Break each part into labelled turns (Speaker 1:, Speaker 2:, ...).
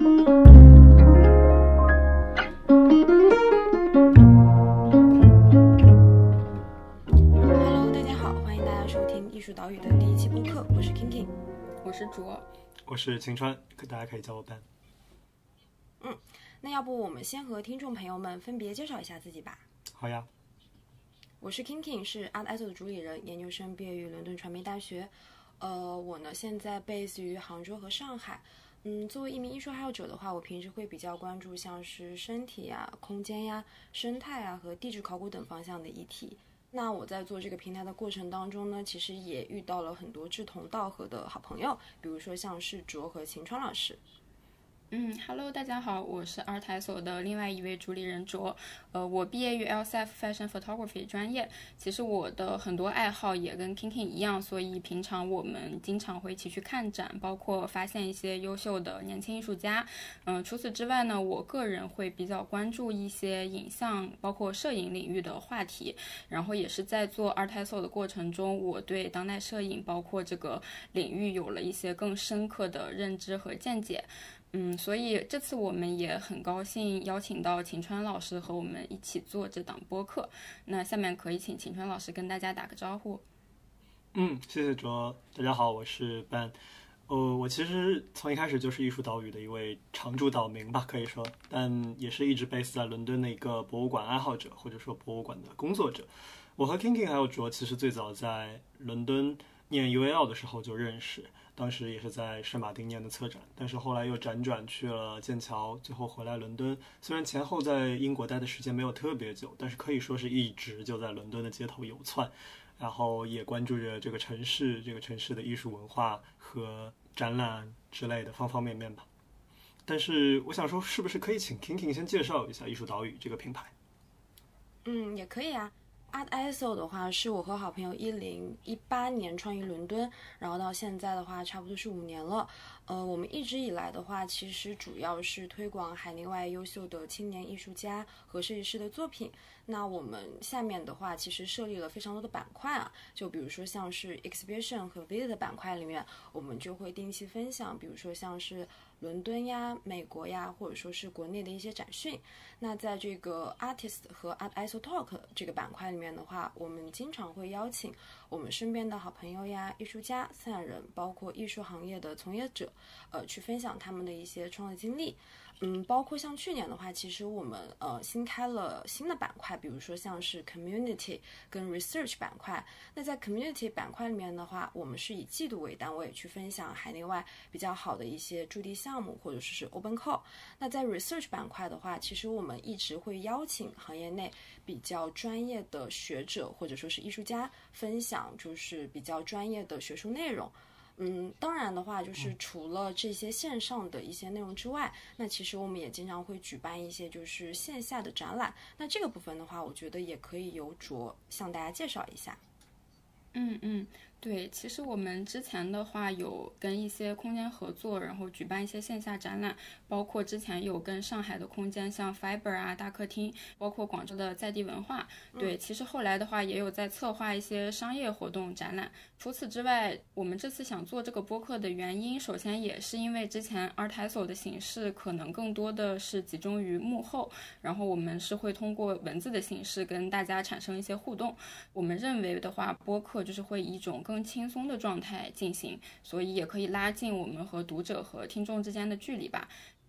Speaker 1: Hello，大家好，欢迎大家收听艺术岛屿的第一期播客，我是 Kinky，
Speaker 2: 我是卓，
Speaker 3: 我是晴川，可大家可以叫我 Ben。
Speaker 1: 嗯那要不我们先和听众朋友们分别介绍一下自己吧。
Speaker 3: 好呀，
Speaker 1: 我是 Kinky，是 Art ISO 的主理人，研究生毕业于伦敦传媒大学。呃，我呢现在 base 于杭州和上海。嗯，作为一名艺术爱好者的话，我平时会比较关注像是身体呀、空间呀、生态啊和地质考古等方向的议题。那我在做这个平台的过程当中呢，其实也遇到了很多志同道合的好朋友，比如说像是卓和秦川老师。
Speaker 2: 嗯，Hello，大家好，我是 Art ISO 的另外一位主理人卓。呃，我毕业于 LCF Fashion Photography 专业。其实我的很多爱好也跟 Kinkin 一样，所以平常我们经常会一起去看展，包括发现一些优秀的年轻艺术家。嗯，除此之外呢，我个人会比较关注一些影像，包括摄影领域的话题。然后也是在做 Art ISO 的过程中，我对当代摄影包括这个领域有了一些更深刻的认知和见解。嗯，所以这次我们也很高兴邀请到秦川老师和我们一起做这档播客。那下面可以请秦川老师跟大家打个招呼。
Speaker 3: 嗯，谢谢卓，大家好，我是 Ben。呃，我其实从一开始就是艺术岛屿的一位常驻岛民吧，可以说，但也是一直 base 在伦敦的一个博物馆爱好者，或者说博物馆的工作者。我和 Kinkin 还有卓，其实最早在伦敦念 UAL 的时候就认识。当时也是在圣马丁念的策展，但是后来又辗转去了剑桥，最后回来伦敦。虽然前后在英国待的时间没有特别久，但是可以说是一直就在伦敦的街头游窜，然后也关注着这个城市、这个城市的艺术文化和展览之类的方方面面吧。但是我想说，是不是可以请 Kinkin 先介绍一下艺术岛屿这个品牌？
Speaker 1: 嗯，也可以啊。Art ISO 的话，是我和好朋友一零一八年创于伦敦，然后到现在的话，差不多是五年了。呃，我们一直以来的话，其实主要是推广海内外优秀的青年艺术家和设计师的作品。那我们下面的话，其实设立了非常多的板块啊，就比如说像是 exhibition 和 visit 的板块里面，我们就会定期分享，比如说像是伦敦呀、美国呀，或者说是国内的一些展讯。那在这个 artist 和 art iso talk 这个板块里面的话，我们经常会邀请我们身边的好朋友呀、艺术家、策展人，包括艺术行业的从业者，呃，去分享他们的一些创作经历。嗯，包括像去年的话，其实我们呃新开了新的板块，比如说像是 community 跟 research 板块。那在 community 板块里面的话，我们是以季度为单位去分享海内外比较好的一些驻地项目，或者说是 open call。那在 research 板块的话，其实我们一直会邀请行业内比较专业的学者或者说是艺术家分享，就是比较专业的学术内容。嗯，当然的话，就是除了这些线上的一些内容之外，那其实我们也经常会举办一些就是线下的展览。那这个部分的话，我觉得也可以由卓向大家介绍一下。
Speaker 2: 嗯嗯。对，其实我们之前的话有跟一些空间合作，然后举办一些线下展览，包括之前有跟上海的空间，像 Fiber 啊、大客厅，包括广州的在地文化。对，其实后来的话也有在策划一些商业活动展览。除此之外，我们这次想做这个播客的原因，首先也是因为之前 Art ISO 的形式可能更多的是集中于幕后，然后我们是会通过文字的形式跟大家产生一些互动。我们认为的话，播客就是会以一种更轻松的状态进行，所以也可以拉近我们和读者和听众之间的距离吧。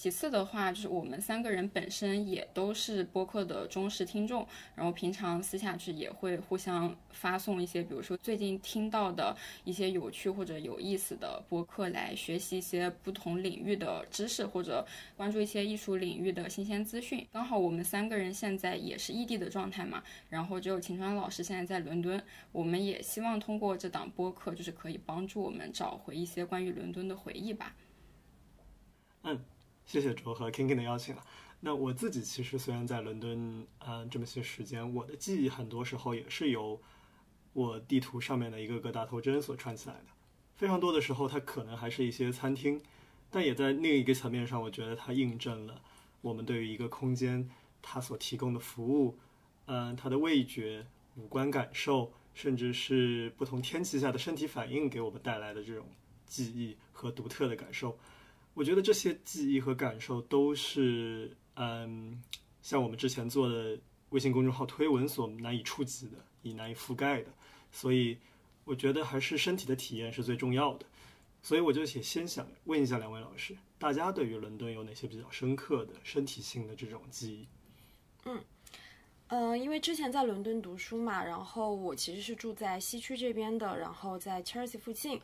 Speaker 2: 其次的话，就是我们三个人本身也都是播客的忠实听众，然后平常私下去也会互相发送一些，比如说最近听到的一些有趣或者有意思的播客，来学习一些不同领域的知识，或者关注一些艺术领域的新鲜资讯。刚好我们三个人现在也是异地的状态嘛，然后只有秦川老师现在在伦敦，我们也希望通过这档播客，就是可以帮助我们找回一些关于伦敦的回忆吧。
Speaker 3: 嗯。谢谢卓和 KingKing 的邀请啊。那我自己其实虽然在伦敦，嗯，这么些时间，我的记忆很多时候也是由我地图上面的一个个大头针所串起来的。非常多的时候，它可能还是一些餐厅，但也在另一个层面上，我觉得它印证了我们对于一个空间它所提供的服务，嗯，它的味觉、五官感受，甚至是不同天气下的身体反应给我们带来的这种记忆和独特的感受。我觉得这些记忆和感受都是，嗯，像我们之前做的微信公众号推文所难以触及的，以难以覆盖的。所以，我觉得还是身体的体验是最重要的。所以，我就也先想问一下两位老师，大家对于伦敦有哪些比较深刻的身体性的这种记忆？
Speaker 1: 嗯。嗯，因为之前在伦敦读书嘛，然后我其实是住在西区这边的，然后在 Chelsea 附近。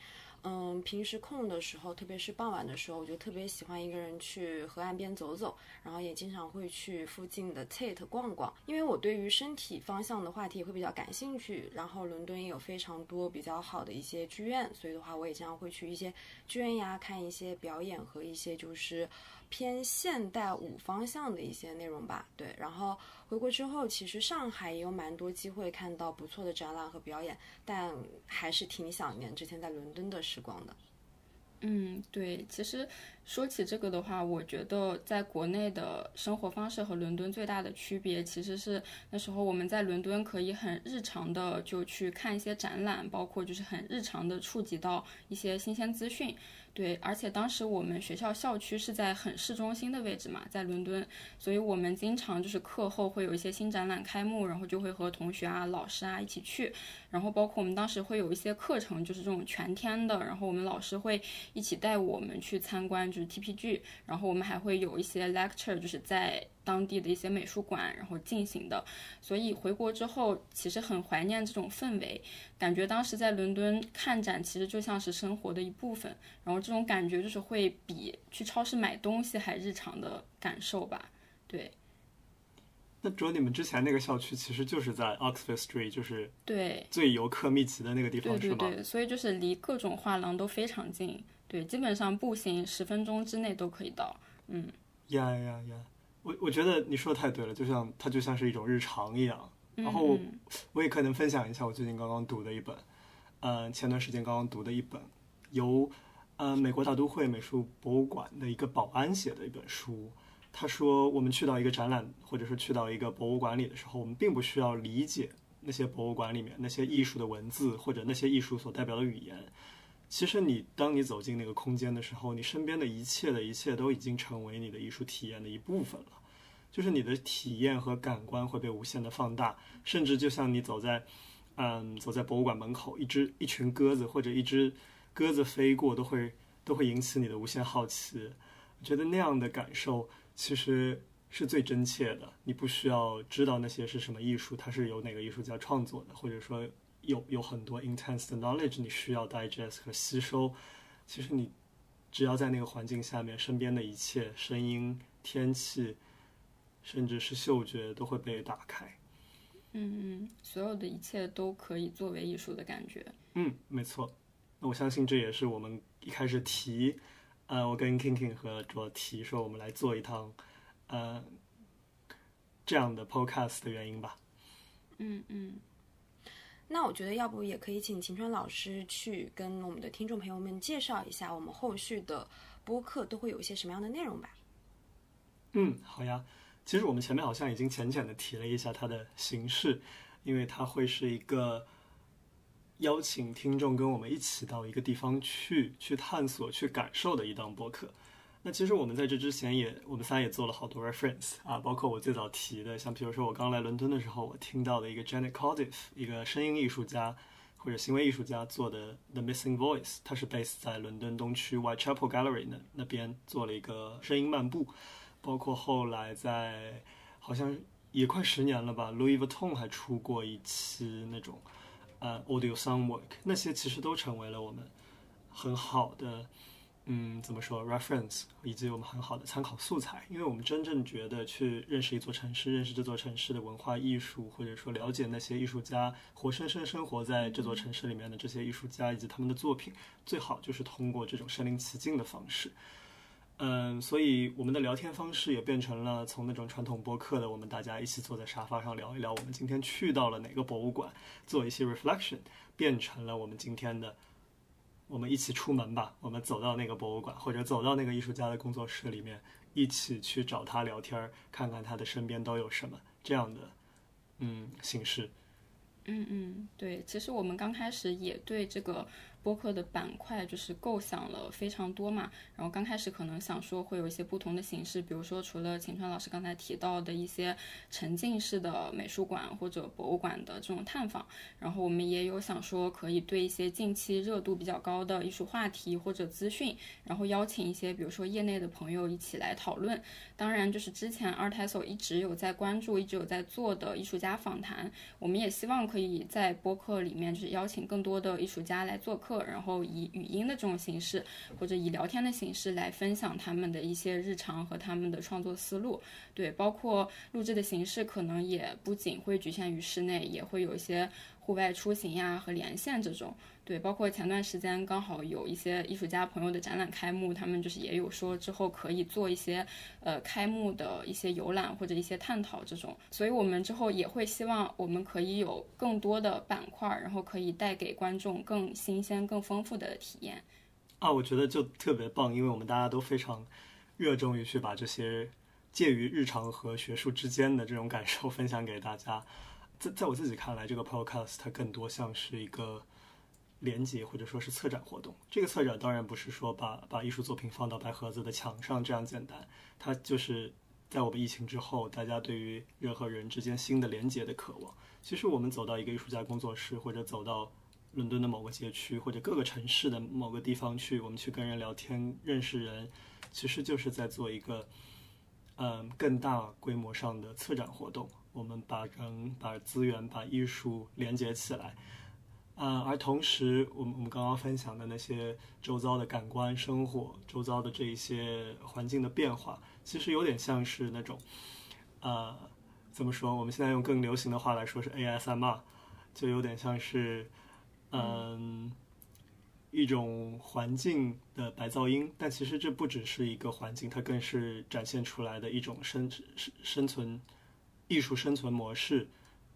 Speaker 1: 嗯，平时空的时候，特别是傍晚的时候，我就特别喜欢一个人去河岸边走走，然后也经常会去附近的 Tate 逛逛。因为我对于身体方向的话题也会比较感兴趣，然后伦敦也有非常多比较好的一些剧院，所以的话，我也经常会去一些剧院呀，看一些表演和一些就是偏现代舞方向的一些内容吧。对，然后。回国之后，其实上海也有蛮多机会看到不错的展览和表演，但还是挺想念之前在伦敦的时光的。
Speaker 2: 嗯，对，其实说起这个的话，我觉得在国内的生活方式和伦敦最大的区别，其实是那时候我们在伦敦可以很日常的就去看一些展览，包括就是很日常的触及到一些新鲜资讯。对，而且当时我们学校校区是在很市中心的位置嘛，在伦敦，所以我们经常就是课后会有一些新展览开幕，然后就会和同学啊、老师啊一起去，然后包括我们当时会有一些课程，就是这种全天的，然后我们老师会一起带我们去参观，就是 TPG，然后我们还会有一些 lecture，就是在。当地的一些美术馆，然后进行的，所以回国之后其实很怀念这种氛围，感觉当时在伦敦看展其实就像是生活的一部分，然后这种感觉就是会比去超市买东西还日常的感受吧。对。
Speaker 3: 那主要你们之前那个校区其实就是在 Oxford Street，就是
Speaker 2: 对
Speaker 3: 最游客密集的那个地方，
Speaker 2: 是吗？对对对，所以就是离各种画廊都非常近，对，基本上步行十分钟之内都可以到。嗯。
Speaker 3: 呀呀呀！我我觉得你说的太对了，就像它就像是一种日常一样。然后我也可能分享一下我最近刚刚读的一本，呃，前段时间刚刚读的一本，由呃美国大都会美术博物馆的一个保安写的一本书。他说，我们去到一个展览，或者是去到一个博物馆里的时候，我们并不需要理解那些博物馆里面那些艺术的文字或者那些艺术所代表的语言。其实你当你走进那个空间的时候，你身边的一切的一切都已经成为你的艺术体验的一部分了。就是你的体验和感官会被无限的放大，甚至就像你走在，嗯，走在博物馆门口，一只一群鸽子或者一只鸽子飞过，都会都会引起你的无限好奇。我觉得那样的感受其实是最真切的。你不需要知道那些是什么艺术，它是由哪个艺术家创作的，或者说。有有很多 intense 的 knowledge 你需要 digest 和吸收，其实你只要在那个环境下面，身边的一切声音、天气，甚至是嗅觉都会被打开。
Speaker 2: 嗯嗯，所有的一切都可以作为艺术的感觉。
Speaker 3: 嗯，没错。那我相信这也是我们一开始提，呃，我跟 King King 和卓提说我们来做一趟，呃，这样的 podcast 的原因吧。
Speaker 2: 嗯嗯。
Speaker 1: 那我觉得，要不也可以请秦川老师去跟我们的听众朋友们介绍一下，我们后续的播客都会有一些什么样的内容吧。
Speaker 3: 嗯，好呀。其实我们前面好像已经浅浅的提了一下它的形式，因为它会是一个邀请听众跟我们一起到一个地方去，去探索、去感受的一档播客。那其实我们在这之前也，我们仨也做了好多 reference 啊，包括我最早提的，像比如说我刚来伦敦的时候，我听到的一个 Janet Cardiff，一个声音艺术家或者行为艺术家做的 The Missing Voice，他是 base 在伦敦东区 Whitechapel Gallery 那那边做了一个声音漫步，包括后来在好像也快十年了吧，Louis Vuitton 还出过一期那种呃 audio sound work，那些其实都成为了我们很好的。嗯，怎么说？reference 以及我们很好的参考素材，因为我们真正觉得去认识一座城市，认识这座城市的文化艺术，或者说了解那些艺术家活生生生活在这座城市里面的这些艺术家以及他们的作品，最好就是通过这种身临其境的方式。嗯，所以我们的聊天方式也变成了从那种传统播客的，我们大家一起坐在沙发上聊一聊，我们今天去到了哪个博物馆，做一些 reflection，变成了我们今天的。我们一起出门吧，我们走到那个博物馆，或者走到那个艺术家的工作室里面，一起去找他聊天，看看他的身边都有什么这样的，嗯，形式。
Speaker 2: 嗯嗯，对，其实我们刚开始也对这个播客的板块就是构想了非常多嘛。然后刚开始可能想说会有一些不同的形式，比如说除了秦川老师刚才提到的一些沉浸式的美术馆或者博物馆的这种探访，然后我们也有想说可以对一些近期热度比较高的艺术话题或者资讯，然后邀请一些比如说业内的朋友一起来讨论。当然，就是之前 Artiso 一直有在关注、一直有在做的艺术家访谈，我们也希望可以在播客里面就是邀请更多的艺术家来做客，然后以语音的这种形式或者以聊天的形式来分享他们的一些日常和他们的创作思路。对，包括录制的形式可能也不仅会局限于室内，也会有一些户外出行呀和连线这种。对，包括前段时间刚好有一些艺术家朋友的展览开幕，他们就是也有说之后可以做一些呃开幕的一些游览或者一些探讨这种，所以我们之后也会希望我们可以有更多的板块，然后可以带给观众更新鲜、更丰富的体验。
Speaker 3: 啊，我觉得就特别棒，因为我们大家都非常热衷于去把这些介于日常和学术之间的这种感受分享给大家。在在我自己看来，这个 podcast 它更多像是一个。连接或者说是策展活动，这个策展当然不是说把把艺术作品放到白盒子的墙上这样简单，它就是在我们疫情之后，大家对于人和人之间新的连接的渴望。其实我们走到一个艺术家工作室，或者走到伦敦的某个街区，或者各个城市的某个地方去，我们去跟人聊天、认识人，其实就是在做一个嗯更大规模上的策展活动。我们把人、把资源、把艺术连接起来。啊，而同时，我们我们刚刚分享的那些周遭的感官生活，周遭的这一些环境的变化，其实有点像是那种，呃，怎么说？我们现在用更流行的话来说是 ASMR，就有点像是，嗯，一种环境的白噪音。但其实这不只是一个环境，它更是展现出来的一种生生生存艺术生存模式，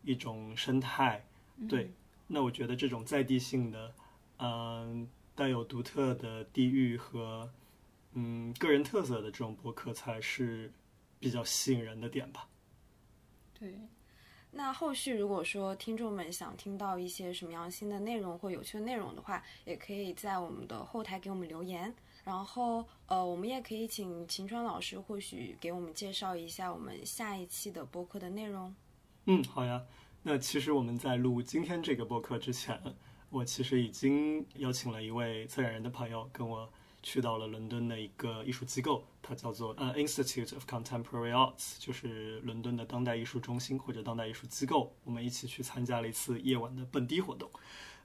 Speaker 3: 一种生态，对。那我觉得这种在地性的，嗯，带有独特的地域和嗯个人特色的这种博客才是比较吸引人的点吧。
Speaker 2: 对，
Speaker 1: 那后续如果说听众们想听到一些什么样新的内容或有趣的内容的话，也可以在我们的后台给我们留言。然后，呃，我们也可以请秦川老师或许给我们介绍一下我们下一期的播客的内容。
Speaker 3: 嗯，好呀。那其实我们在录今天这个播客之前，我其实已经邀请了一位策展人的朋友跟我去到了伦敦的一个艺术机构，它叫做呃 Institute of Contemporary Arts，就是伦敦的当代艺术中心或者当代艺术机构。我们一起去参加了一次夜晚的蹦迪活动，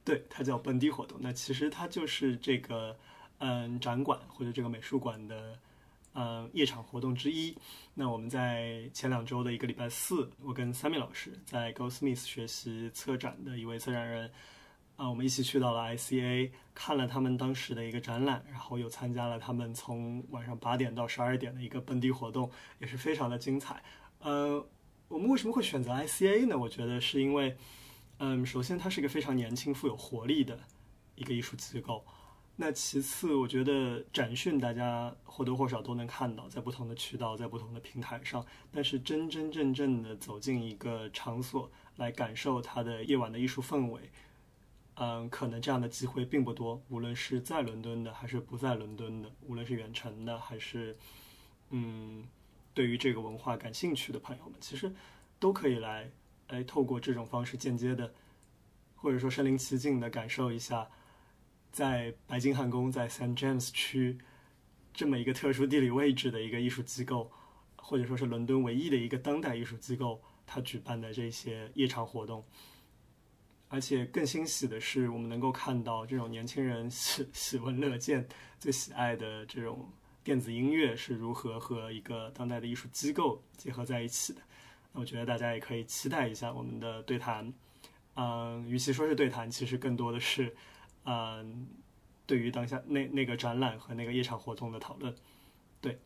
Speaker 3: 对，它叫蹦迪活动。那其实它就是这个嗯展馆或者这个美术馆的。嗯，夜场活动之一。那我们在前两周的一个礼拜四，我跟 Sammy 老师在 Go Smith 学习策展的一位策展人，啊，我们一起去到了 ICA，看了他们当时的一个展览，然后又参加了他们从晚上八点到十二点的一个蹦迪活动，也是非常的精彩。呃，我们为什么会选择 ICA 呢？我觉得是因为，嗯，首先它是一个非常年轻、富有活力的一个艺术机构。那其次，我觉得展讯大家或多或少都能看到，在不同的渠道，在不同的平台上。但是真真正正的走进一个场所来感受它的夜晚的艺术氛围，嗯，可能这样的机会并不多。无论是在伦敦的，还是不在伦敦的，无论是远程的，还是嗯，对于这个文化感兴趣的朋友们，其实都可以来，哎，透过这种方式间接的，或者说身临其境的感受一下。在白金汉宫，在 St James 区这么一个特殊地理位置的一个艺术机构，或者说是伦敦唯一的一个当代艺术机构，它举办的这些夜场活动。而且更欣喜的是，我们能够看到这种年轻人喜喜闻乐见、最喜爱的这种电子音乐是如何和一个当代的艺术机构结合在一起的。那我觉得大家也可以期待一下我们的对谈。嗯，与其说是对谈，其实更多的是。嗯，对于当下那那个展览和那个夜场活动的讨论，对，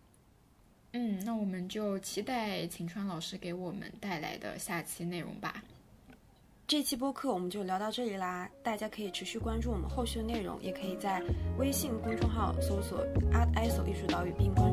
Speaker 2: 嗯，那我们就期待秦川老师给我们带来的下期内容吧。
Speaker 1: 这期播客我们就聊到这里啦，大家可以持续关注我们后续的内容，也可以在微信公众号搜索 “art iso 艺术岛屿”并关。